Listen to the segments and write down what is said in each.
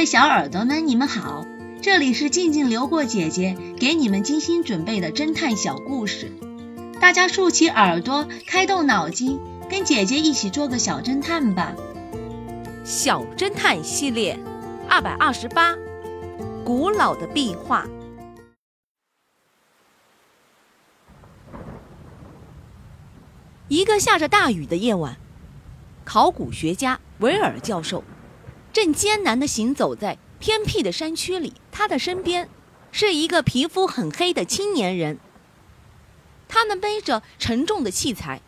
位小耳朵们，你们好，这里是静静流过姐姐给你们精心准备的侦探小故事，大家竖起耳朵，开动脑筋，跟姐姐一起做个小侦探吧。小侦探系列二百二十八，古老的壁画。一个下着大雨的夜晚，考古学家维尔教授正艰难地行走在偏僻的山区里。他的身边是一个皮肤很黑的青年人。他们背着沉重的器材，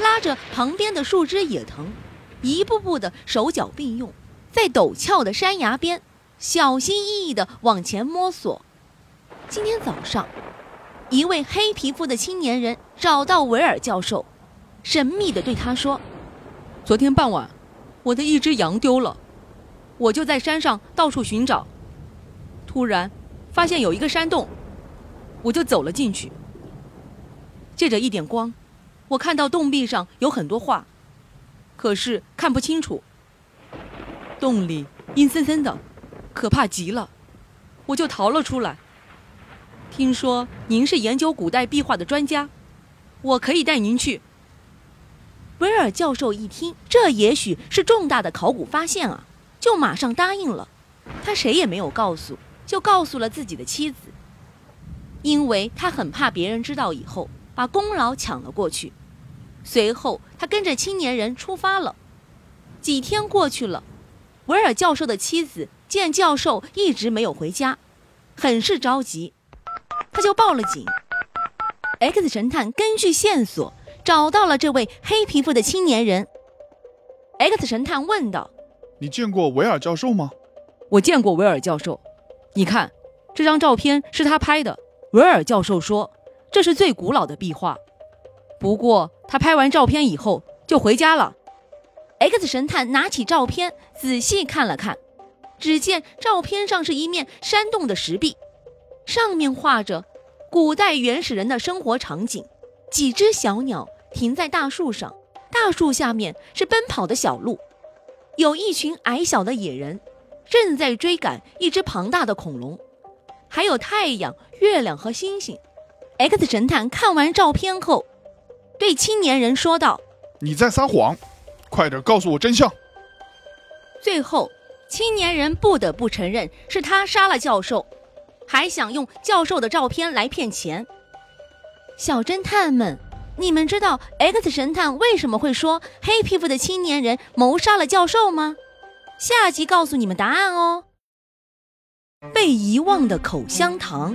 拉着旁边的树枝野藤，一步步的手脚并用，在陡峭的山崖边小心翼翼地往前摸索。今天早上，一位黑皮肤的青年人找到维尔教授。神秘地对他说：“昨天傍晚，我的一只羊丢了，我就在山上到处寻找。突然，发现有一个山洞，我就走了进去。借着一点光，我看到洞壁上有很多画，可是看不清楚。洞里阴森森的，可怕极了，我就逃了出来。听说您是研究古代壁画的专家，我可以带您去。”威尔教授一听，这也许是重大的考古发现啊，就马上答应了。他谁也没有告诉，就告诉了自己的妻子，因为他很怕别人知道以后把功劳抢了过去。随后，他跟着青年人出发了。几天过去了，维尔教授的妻子见教授一直没有回家，很是着急，他就报了警。X 神探根据线索。找到了这位黑皮肤的青年人，X 神探问道：“你见过维尔教授吗？”“我见过维尔教授，你看，这张照片是他拍的。”维尔教授说：“这是最古老的壁画，不过他拍完照片以后就回家了。”X 神探拿起照片仔细看了看，只见照片上是一面山洞的石壁，上面画着古代原始人的生活场景。几只小鸟停在大树上，大树下面是奔跑的小鹿，有一群矮小的野人正在追赶一只庞大的恐龙，还有太阳、月亮和星星。X 神探看完照片后，对青年人说道：“你在撒谎，快点告诉我真相。”最后，青年人不得不承认是他杀了教授，还想用教授的照片来骗钱。小侦探们，你们知道 X 神探为什么会说黑皮肤的青年人谋杀了教授吗？下集告诉你们答案哦。被遗忘的口香糖，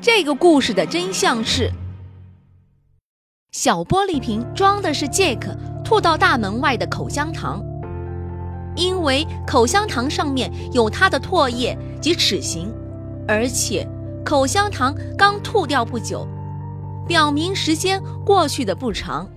这个故事的真相是：小玻璃瓶装的是 Jack 吐到大门外的口香糖，因为口香糖上面有他的唾液及齿形，而且口香糖刚吐掉不久。表明时间过去的不长，